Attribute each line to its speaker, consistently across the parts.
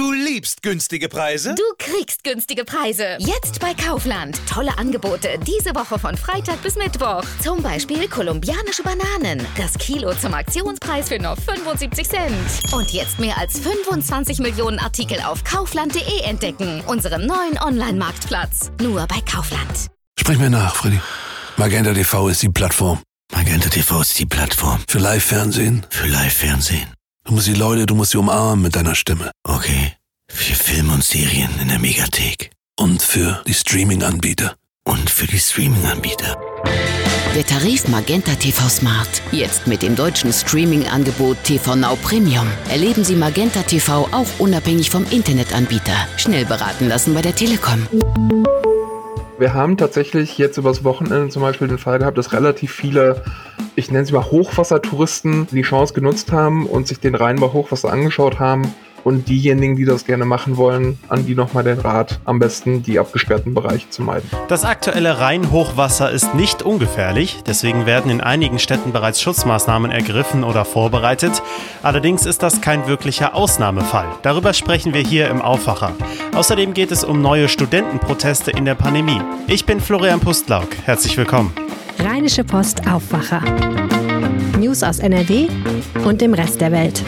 Speaker 1: Du liebst günstige Preise?
Speaker 2: Du kriegst günstige Preise. Jetzt bei Kaufland. Tolle Angebote diese Woche von Freitag bis Mittwoch. Zum Beispiel kolumbianische Bananen. Das Kilo zum Aktionspreis für nur 75 Cent. Und jetzt mehr als 25 Millionen Artikel auf kaufland.de entdecken. Unserem neuen Online-Marktplatz. Nur bei Kaufland.
Speaker 3: Sprich mir nach, Freddy. Magenta TV ist die Plattform.
Speaker 4: Magenta TV ist die Plattform.
Speaker 3: Für Live-Fernsehen.
Speaker 4: Für Live-Fernsehen.
Speaker 3: Du musst die Leute, du musst sie umarmen mit deiner Stimme.
Speaker 4: Okay. Für Filme und Serien in der Megathek.
Speaker 3: Und für die Streaming-Anbieter.
Speaker 4: Und für die Streaming-Anbieter.
Speaker 5: Der Tarif Magenta TV Smart. Jetzt mit dem deutschen Streaming-Angebot TV Now Premium. Erleben Sie Magenta TV auch unabhängig vom Internetanbieter. Schnell beraten lassen bei der Telekom.
Speaker 6: Wir haben tatsächlich jetzt übers Wochenende zum Beispiel den Fall gehabt, dass relativ viele, ich nenne sie mal Hochwassertouristen, die Chance genutzt haben und sich den Rhein bei Hochwasser angeschaut haben. Und diejenigen, die das gerne machen wollen, an die nochmal den Rat, am besten die abgesperrten Bereiche zu meiden.
Speaker 7: Das aktuelle Rheinhochwasser ist nicht ungefährlich, deswegen werden in einigen Städten bereits Schutzmaßnahmen ergriffen oder vorbereitet. Allerdings ist das kein wirklicher Ausnahmefall. Darüber sprechen wir hier im Aufwacher. Außerdem geht es um neue Studentenproteste in der Pandemie. Ich bin Florian Pustlauk. Herzlich willkommen.
Speaker 8: Rheinische Post Aufwacher. News aus NRW und dem Rest der Welt.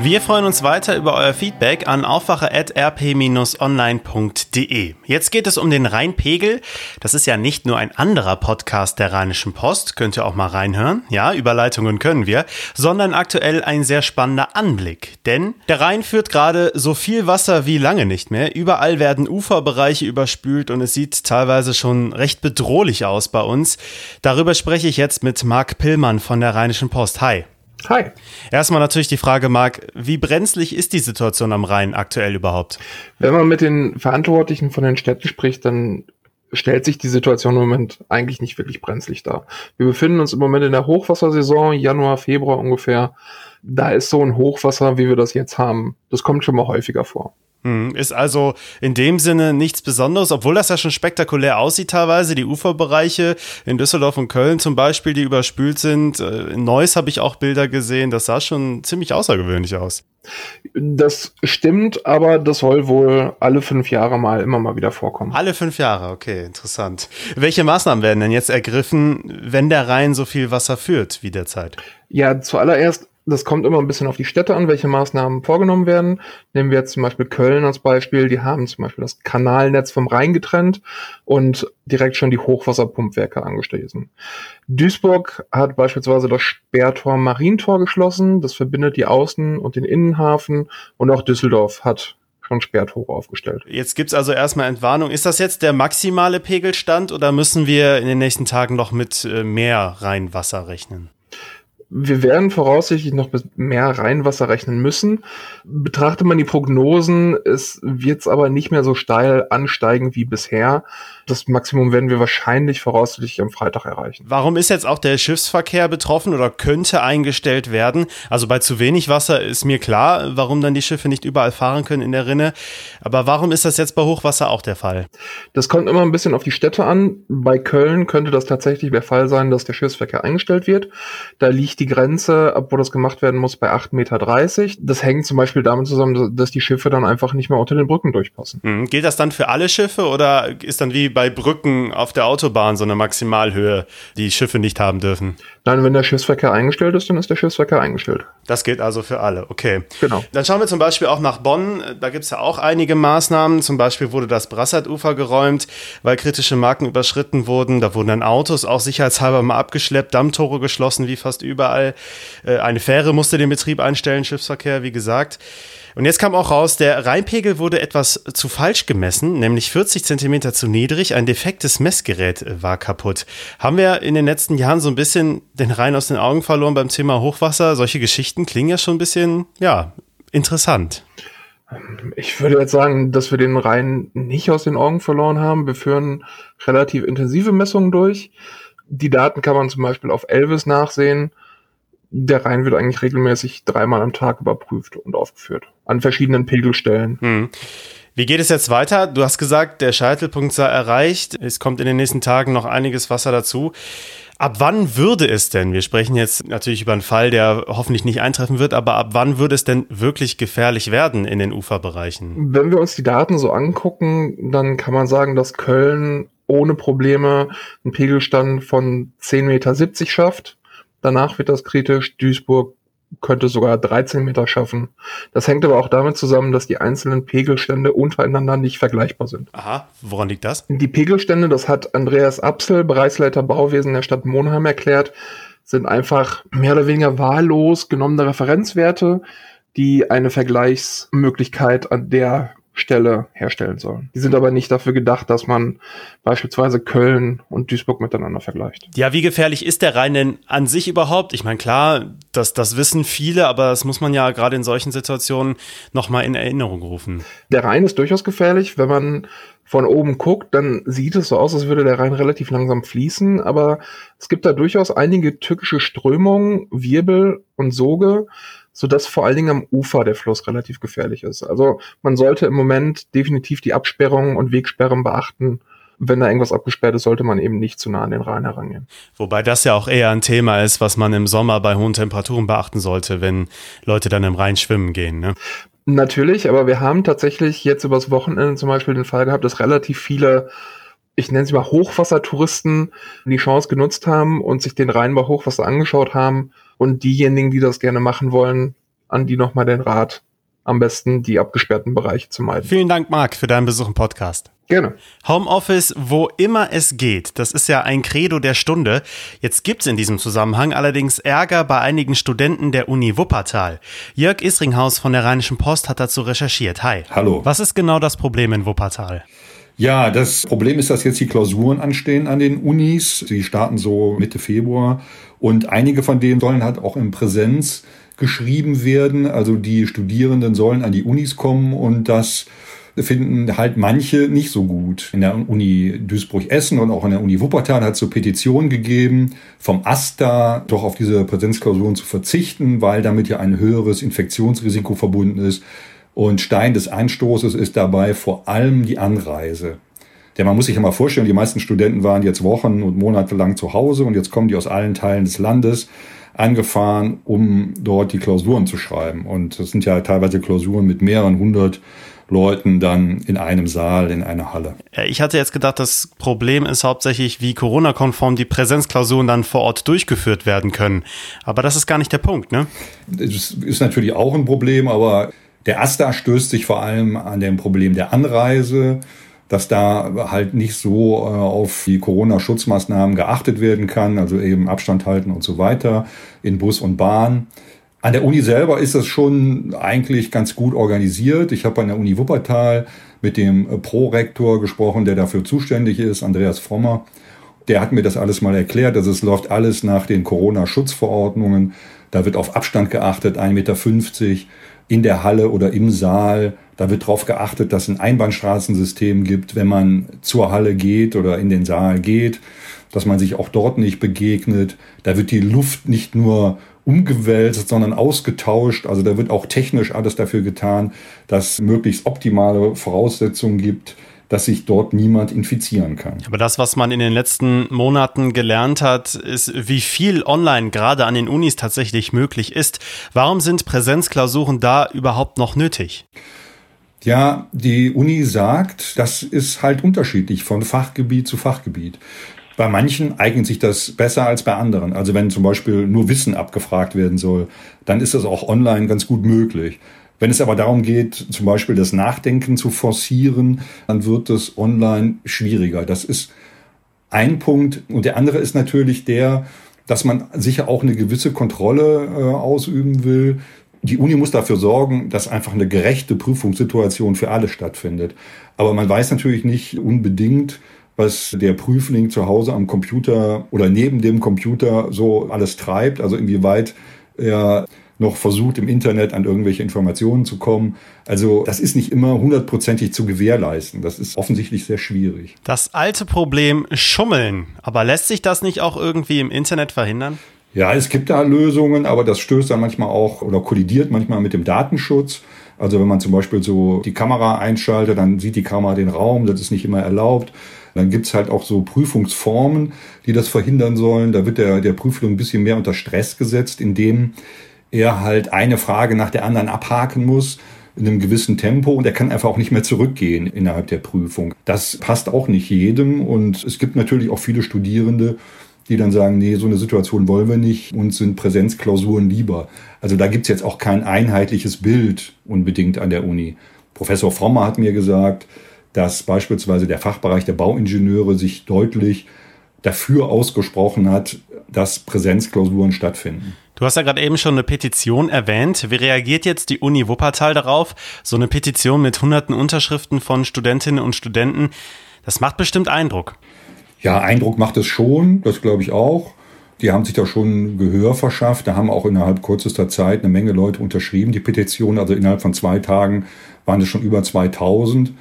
Speaker 7: Wir freuen uns weiter über euer Feedback an aufwacher.rp-online.de. Jetzt geht es um den Rheinpegel. Das ist ja nicht nur ein anderer Podcast der Rheinischen Post, könnt ihr auch mal reinhören. Ja, Überleitungen können wir, sondern aktuell ein sehr spannender Anblick. Denn der Rhein führt gerade so viel Wasser wie lange nicht mehr. Überall werden Uferbereiche überspült und es sieht teilweise schon recht bedrohlich aus bei uns. Darüber spreche ich jetzt mit Marc Pillmann von der Rheinischen Post. Hi.
Speaker 6: Hi.
Speaker 7: Erstmal natürlich die Frage, Marc, wie brenzlig ist die Situation am Rhein aktuell überhaupt?
Speaker 6: Wenn man mit den Verantwortlichen von den Städten spricht, dann stellt sich die Situation im Moment eigentlich nicht wirklich brenzlig dar. Wir befinden uns im Moment in der Hochwassersaison, Januar, Februar ungefähr. Da ist so ein Hochwasser, wie wir das jetzt haben. Das kommt schon mal häufiger vor.
Speaker 7: Hm, ist also in dem Sinne nichts Besonderes, obwohl das ja schon spektakulär aussieht teilweise. Die Uferbereiche in Düsseldorf und Köln zum Beispiel, die überspült sind. Äh, in Neuss habe ich auch Bilder gesehen. Das sah schon ziemlich außergewöhnlich aus.
Speaker 6: Das stimmt, aber das soll wohl alle fünf Jahre mal immer mal wieder vorkommen.
Speaker 7: Alle fünf Jahre, okay, interessant. Welche Maßnahmen werden denn jetzt ergriffen, wenn der Rhein so viel Wasser führt wie derzeit?
Speaker 6: Ja, zuallererst das kommt immer ein bisschen auf die Städte an, welche Maßnahmen vorgenommen werden. Nehmen wir jetzt zum Beispiel Köln als Beispiel. Die haben zum Beispiel das Kanalnetz vom Rhein getrennt und direkt schon die Hochwasserpumpwerke angeschlossen. Duisburg hat beispielsweise das Sperrtor Marientor geschlossen. Das verbindet die Außen- und den Innenhafen. Und auch Düsseldorf hat schon Sperrtore aufgestellt.
Speaker 7: Jetzt gibt's also erstmal Entwarnung. Ist das jetzt der maximale Pegelstand oder müssen wir in den nächsten Tagen noch mit äh, mehr Rheinwasser rechnen?
Speaker 6: Wir werden voraussichtlich noch mehr Rheinwasser rechnen müssen. Betrachtet man die Prognosen, es wird es aber nicht mehr so steil ansteigen wie bisher. Das Maximum werden wir wahrscheinlich voraussichtlich am Freitag erreichen.
Speaker 7: Warum ist jetzt auch der Schiffsverkehr betroffen oder könnte eingestellt werden? Also bei zu wenig Wasser ist mir klar, warum dann die Schiffe nicht überall fahren können in der Rinne. Aber warum ist das jetzt bei Hochwasser auch der Fall?
Speaker 6: Das kommt immer ein bisschen auf die Städte an. Bei Köln könnte das tatsächlich der Fall sein, dass der Schiffsverkehr eingestellt wird. Da liegt die Grenze, ab wo das gemacht werden muss, bei 8,30 Meter. Das hängt zum Beispiel damit zusammen, dass die Schiffe dann einfach nicht mehr unter den Brücken durchpassen.
Speaker 7: Mhm. Gilt das dann für alle Schiffe oder ist dann wie bei Brücken auf der Autobahn so eine Maximalhöhe, die Schiffe nicht haben dürfen?
Speaker 6: Nein, wenn der Schiffsverkehr eingestellt ist, dann ist der Schiffsverkehr eingestellt.
Speaker 7: Das gilt also für alle, okay.
Speaker 6: Genau.
Speaker 7: Dann schauen wir zum Beispiel auch nach Bonn. Da gibt es ja auch einige Maßnahmen. Zum Beispiel wurde das Brassarufer geräumt, weil kritische Marken überschritten wurden. Da wurden dann Autos auch sicherheitshalber mal abgeschleppt, Dammtore geschlossen, wie fast überall. Äh, eine Fähre musste den Betrieb einstellen, Schiffsverkehr, wie gesagt. Und jetzt kam auch raus, der Rheinpegel wurde etwas zu falsch gemessen, nämlich 40 Zentimeter zu niedrig. Ein defektes Messgerät äh, war kaputt. Haben wir in den letzten Jahren so ein bisschen den Rhein aus den Augen verloren beim Thema Hochwasser? Solche Geschichten klingen ja schon ein bisschen, ja, interessant.
Speaker 6: Ich würde jetzt sagen, dass wir den Rhein nicht aus den Augen verloren haben. Wir führen relativ intensive Messungen durch. Die Daten kann man zum Beispiel auf Elvis nachsehen der Rhein wird eigentlich regelmäßig dreimal am Tag überprüft und aufgeführt. An verschiedenen Pegelstellen. Hm.
Speaker 7: Wie geht es jetzt weiter? Du hast gesagt, der Scheitelpunkt sei erreicht. Es kommt in den nächsten Tagen noch einiges Wasser dazu. Ab wann würde es denn, wir sprechen jetzt natürlich über einen Fall, der hoffentlich nicht eintreffen wird, aber ab wann würde es denn wirklich gefährlich werden in den Uferbereichen?
Speaker 6: Wenn wir uns die Daten so angucken, dann kann man sagen, dass Köln ohne Probleme einen Pegelstand von 10,70 Meter schafft. Danach wird das kritisch. Duisburg könnte sogar 13 Meter schaffen. Das hängt aber auch damit zusammen, dass die einzelnen Pegelstände untereinander nicht vergleichbar sind.
Speaker 7: Aha, woran liegt das?
Speaker 6: Die Pegelstände, das hat Andreas Apsel, Bereichsleiter Bauwesen der Stadt Monheim erklärt, sind einfach mehr oder weniger wahllos genommene Referenzwerte, die eine Vergleichsmöglichkeit an der Stelle herstellen sollen. Die sind aber nicht dafür gedacht, dass man beispielsweise Köln und Duisburg miteinander vergleicht.
Speaker 7: Ja, wie gefährlich ist der Rhein denn an sich überhaupt? Ich meine, klar, das, das wissen viele, aber das muss man ja gerade in solchen Situationen nochmal in Erinnerung rufen.
Speaker 6: Der Rhein ist durchaus gefährlich. Wenn man von oben guckt, dann sieht es so aus, als würde der Rhein relativ langsam fließen, aber es gibt da durchaus einige tückische Strömungen, Wirbel und Soge, so dass vor allen Dingen am Ufer der Fluss relativ gefährlich ist. Also man sollte im Moment definitiv die Absperrungen und Wegsperren beachten. Wenn da irgendwas abgesperrt ist, sollte man eben nicht zu nah an den Rhein herangehen.
Speaker 7: Wobei das ja auch eher ein Thema ist, was man im Sommer bei hohen Temperaturen beachten sollte, wenn Leute dann im Rhein schwimmen gehen. Ne?
Speaker 6: Natürlich, aber wir haben tatsächlich jetzt übers Wochenende zum Beispiel den Fall gehabt, dass relativ viele ich nenne sie mal Hochwassertouristen, die Chance genutzt haben und sich den Rhein bei Hochwasser angeschaut haben und diejenigen, die das gerne machen wollen, an die nochmal den Rat, am besten die abgesperrten Bereiche zu meiden.
Speaker 7: Vielen Dank, Marc, für deinen Besuch im Podcast.
Speaker 6: Gerne.
Speaker 7: Homeoffice, wo immer es geht. Das ist ja ein Credo der Stunde. Jetzt gibt's in diesem Zusammenhang allerdings Ärger bei einigen Studenten der Uni Wuppertal. Jörg Isringhaus von der Rheinischen Post hat dazu recherchiert. Hi.
Speaker 9: Hallo.
Speaker 7: Was ist genau das Problem in Wuppertal?
Speaker 9: Ja, das Problem ist, dass jetzt die Klausuren anstehen an den Unis. Sie starten so Mitte Februar und einige von denen sollen halt auch in Präsenz geschrieben werden. Also die Studierenden sollen an die Unis kommen und das finden halt manche nicht so gut. In der Uni Duisburg-Essen und auch in der Uni Wuppertal hat es so Petitionen gegeben, vom AStA doch auf diese Präsenzklausuren zu verzichten, weil damit ja ein höheres Infektionsrisiko verbunden ist. Und Stein des Anstoßes ist dabei vor allem die Anreise. Denn man muss sich ja mal vorstellen, die meisten Studenten waren jetzt Wochen und Monate lang zu Hause und jetzt kommen die aus allen Teilen des Landes angefahren, um dort die Klausuren zu schreiben. Und das sind ja teilweise Klausuren mit mehreren hundert Leuten dann in einem Saal, in einer Halle.
Speaker 7: Ich hatte jetzt gedacht, das Problem ist hauptsächlich, wie Corona-konform die Präsenzklausuren dann vor Ort durchgeführt werden können. Aber das ist gar nicht der Punkt, ne?
Speaker 9: Das ist natürlich auch ein Problem, aber der AStA stößt sich vor allem an dem Problem der Anreise, dass da halt nicht so äh, auf die Corona-Schutzmaßnahmen geachtet werden kann, also eben Abstand halten und so weiter in Bus und Bahn. An der Uni selber ist das schon eigentlich ganz gut organisiert. Ich habe an der Uni Wuppertal mit dem Prorektor gesprochen, der dafür zuständig ist, Andreas Frommer. Der hat mir das alles mal erklärt. Also es läuft alles nach den Corona-Schutzverordnungen. Da wird auf Abstand geachtet, 1,50 Meter in der Halle oder im Saal. Da wird darauf geachtet, dass es ein Einbahnstraßensystem gibt, wenn man zur Halle geht oder in den Saal geht, dass man sich auch dort nicht begegnet. Da wird die Luft nicht nur umgewälzt, sondern ausgetauscht. Also da wird auch technisch alles dafür getan, dass möglichst optimale Voraussetzungen gibt, dass sich dort niemand infizieren kann.
Speaker 7: Aber das, was man in den letzten Monaten gelernt hat, ist, wie viel online gerade an den Unis tatsächlich möglich ist. Warum sind Präsenzklausuren da überhaupt noch nötig?
Speaker 9: Ja, die Uni sagt, das ist halt unterschiedlich von Fachgebiet zu Fachgebiet. Bei manchen eignet sich das besser als bei anderen. Also wenn zum Beispiel nur Wissen abgefragt werden soll, dann ist das auch online ganz gut möglich. Wenn es aber darum geht, zum Beispiel das Nachdenken zu forcieren, dann wird es online schwieriger. Das ist ein Punkt. Und der andere ist natürlich der, dass man sicher auch eine gewisse Kontrolle äh, ausüben will. Die Uni muss dafür sorgen, dass einfach eine gerechte Prüfungssituation für alle stattfindet. Aber man weiß natürlich nicht unbedingt, was der Prüfling zu Hause am Computer oder neben dem Computer so alles treibt. Also inwieweit er noch versucht, im Internet an irgendwelche Informationen zu kommen. Also das ist nicht immer hundertprozentig zu gewährleisten. Das ist offensichtlich sehr schwierig.
Speaker 7: Das alte Problem Schummeln. Aber lässt sich das nicht auch irgendwie im Internet verhindern?
Speaker 9: Ja, es gibt da Lösungen, aber das stößt dann manchmal auch oder kollidiert manchmal mit dem Datenschutz. Also wenn man zum Beispiel so die Kamera einschaltet, dann sieht die Kamera den Raum, das ist nicht immer erlaubt. Dann gibt's halt auch so Prüfungsformen, die das verhindern sollen. Da wird der, der Prüfling ein bisschen mehr unter Stress gesetzt, indem er halt eine Frage nach der anderen abhaken muss in einem gewissen Tempo und er kann einfach auch nicht mehr zurückgehen innerhalb der Prüfung. Das passt auch nicht jedem und es gibt natürlich auch viele Studierende, die dann sagen, nee, so eine Situation wollen wir nicht und sind Präsenzklausuren lieber. Also da gibt's jetzt auch kein einheitliches Bild unbedingt an der Uni. Professor Frommer hat mir gesagt, dass beispielsweise der Fachbereich der Bauingenieure sich deutlich dafür ausgesprochen hat, dass Präsenzklausuren stattfinden.
Speaker 7: Du hast ja gerade eben schon eine Petition erwähnt. Wie reagiert jetzt die Uni Wuppertal darauf? So eine Petition mit hunderten Unterschriften von Studentinnen und Studenten, das macht bestimmt Eindruck.
Speaker 9: Ja, Eindruck macht es schon, das glaube ich auch. Die haben sich da schon Gehör verschafft. Da haben auch innerhalb kürzester Zeit eine Menge Leute unterschrieben, die Petition. Also innerhalb von zwei Tagen waren es schon über 2000.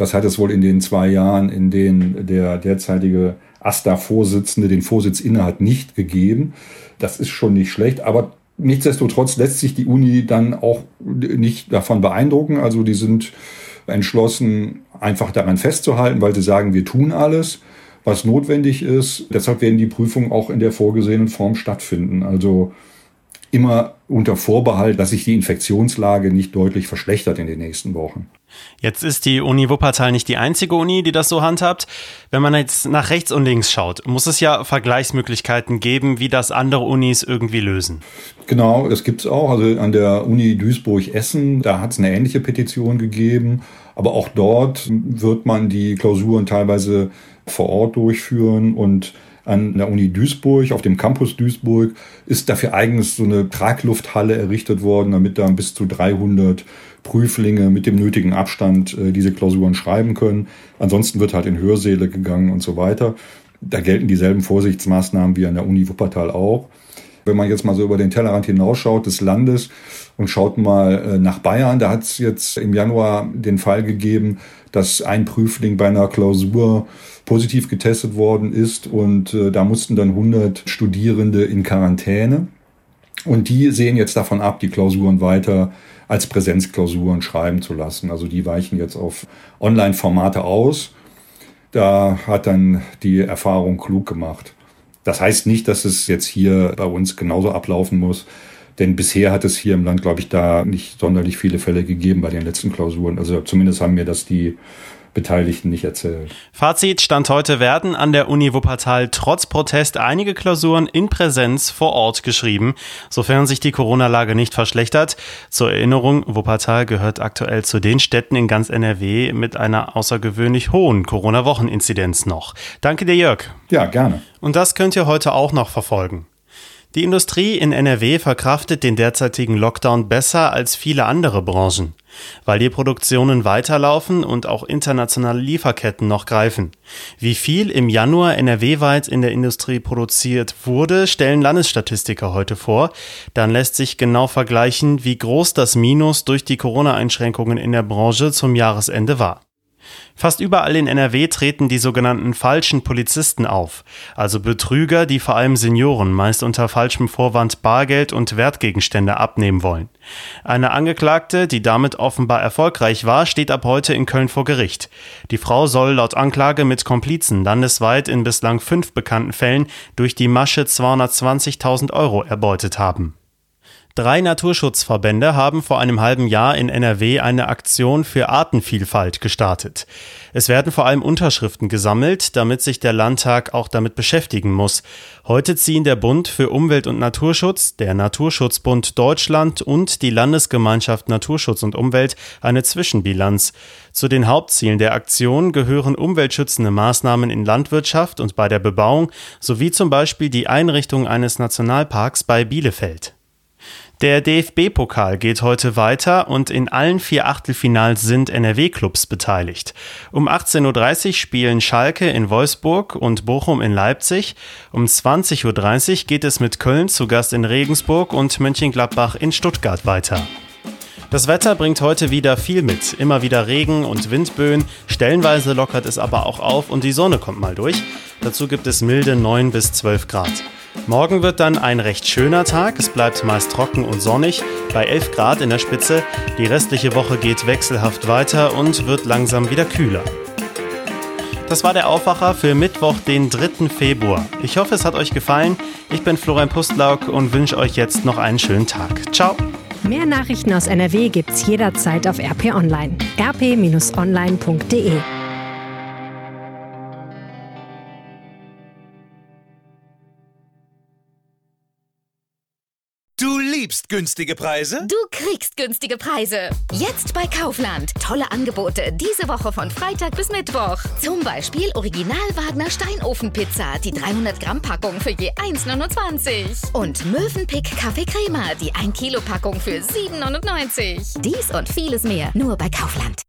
Speaker 9: Das hat es wohl in den zwei Jahren, in denen der derzeitige AStA-Vorsitzende den Vorsitz innehat, nicht gegeben. Das ist schon nicht schlecht, aber nichtsdestotrotz lässt sich die Uni dann auch nicht davon beeindrucken. Also die sind entschlossen, einfach daran festzuhalten, weil sie sagen, wir tun alles, was notwendig ist. Deshalb werden die Prüfungen auch in der vorgesehenen Form stattfinden. Also immer unter Vorbehalt, dass sich die Infektionslage nicht deutlich verschlechtert in den nächsten Wochen.
Speaker 7: Jetzt ist die Uni Wuppertal nicht die einzige Uni, die das so handhabt. Wenn man jetzt nach rechts und links schaut, muss es ja Vergleichsmöglichkeiten geben, wie das andere Unis irgendwie lösen.
Speaker 9: Genau, das gibt es auch. Also an der Uni Duisburg-Essen, da hat es eine ähnliche Petition gegeben. Aber auch dort wird man die Klausuren teilweise vor Ort durchführen und an der Uni Duisburg, auf dem Campus Duisburg, ist dafür eigens so eine Traglufthalle errichtet worden, damit da bis zu 300 Prüflinge mit dem nötigen Abstand äh, diese Klausuren schreiben können. Ansonsten wird halt in Hörsäle gegangen und so weiter. Da gelten dieselben Vorsichtsmaßnahmen wie an der Uni Wuppertal auch. Wenn man jetzt mal so über den Tellerrand hinausschaut des Landes und schaut mal äh, nach Bayern, da hat es jetzt im Januar den Fall gegeben, dass ein Prüfling bei einer Klausur positiv getestet worden ist und äh, da mussten dann 100 Studierende in Quarantäne. Und die sehen jetzt davon ab, die Klausuren weiter als Präsenzklausuren schreiben zu lassen. Also die weichen jetzt auf Online-Formate aus. Da hat dann die Erfahrung klug gemacht. Das heißt nicht, dass es jetzt hier bei uns genauso ablaufen muss. Denn bisher hat es hier im Land, glaube ich, da nicht sonderlich viele Fälle gegeben bei den letzten Klausuren. Also zumindest haben mir das die Beteiligten nicht erzählt.
Speaker 7: Fazit Stand heute werden an der Uni Wuppertal trotz Protest einige Klausuren in Präsenz vor Ort geschrieben, sofern sich die Corona-Lage nicht verschlechtert. Zur Erinnerung, Wuppertal gehört aktuell zu den Städten in ganz NRW mit einer außergewöhnlich hohen Corona-Wocheninzidenz noch. Danke dir, Jörg.
Speaker 9: Ja, gerne.
Speaker 7: Und das könnt ihr heute auch noch verfolgen. Die Industrie in NRW verkraftet den derzeitigen Lockdown besser als viele andere Branchen, weil die Produktionen weiterlaufen und auch internationale Lieferketten noch greifen. Wie viel im Januar NRW-weit in der Industrie produziert wurde, stellen Landesstatistiker heute vor. Dann lässt sich genau vergleichen, wie groß das Minus durch die Corona-Einschränkungen in der Branche zum Jahresende war. Fast überall in NRW treten die sogenannten falschen Polizisten auf, also Betrüger, die vor allem Senioren meist unter falschem Vorwand Bargeld und Wertgegenstände abnehmen wollen. Eine Angeklagte, die damit offenbar erfolgreich war, steht ab heute in Köln vor Gericht. Die Frau soll laut Anklage mit Komplizen landesweit in bislang fünf bekannten Fällen durch die Masche 220.000 Euro erbeutet haben. Drei Naturschutzverbände haben vor einem halben Jahr in NRW eine Aktion für Artenvielfalt gestartet. Es werden vor allem Unterschriften gesammelt, damit sich der Landtag auch damit beschäftigen muss. Heute ziehen der Bund für Umwelt und Naturschutz, der Naturschutzbund Deutschland und die Landesgemeinschaft Naturschutz und Umwelt eine Zwischenbilanz. Zu den Hauptzielen der Aktion gehören umweltschützende Maßnahmen in Landwirtschaft und bei der Bebauung sowie zum Beispiel die Einrichtung eines Nationalparks bei Bielefeld. Der DFB-Pokal geht heute weiter und in allen vier Achtelfinals sind NRW-Clubs beteiligt. Um 18.30 Uhr spielen Schalke in Wolfsburg und Bochum in Leipzig. Um 20.30 Uhr geht es mit Köln zu Gast in Regensburg und Mönchengladbach in Stuttgart weiter. Das Wetter bringt heute wieder viel mit. Immer wieder Regen und Windböen. Stellenweise lockert es aber auch auf und die Sonne kommt mal durch. Dazu gibt es milde 9 bis 12 Grad. Morgen wird dann ein recht schöner Tag. Es bleibt meist trocken und sonnig, bei 11 Grad in der Spitze. Die restliche Woche geht wechselhaft weiter und wird langsam wieder kühler. Das war der Aufwacher für Mittwoch, den 3. Februar. Ich hoffe, es hat euch gefallen. Ich bin Florian Pustlauk und wünsche euch jetzt noch einen schönen Tag. Ciao.
Speaker 8: Mehr Nachrichten aus NRW gibt's jederzeit auf RP Online. rp-online.de
Speaker 1: Du liebst günstige Preise?
Speaker 2: Du kriegst günstige Preise. Jetzt bei Kaufland. Tolle Angebote diese Woche von Freitag bis Mittwoch. Zum Beispiel Original Wagner Steinofenpizza, die 300 Gramm Packung für je 1,29. Und Mövenpick Kaffee Crema, die 1 Kilo Packung für 7,99. Dies und vieles mehr nur bei Kaufland.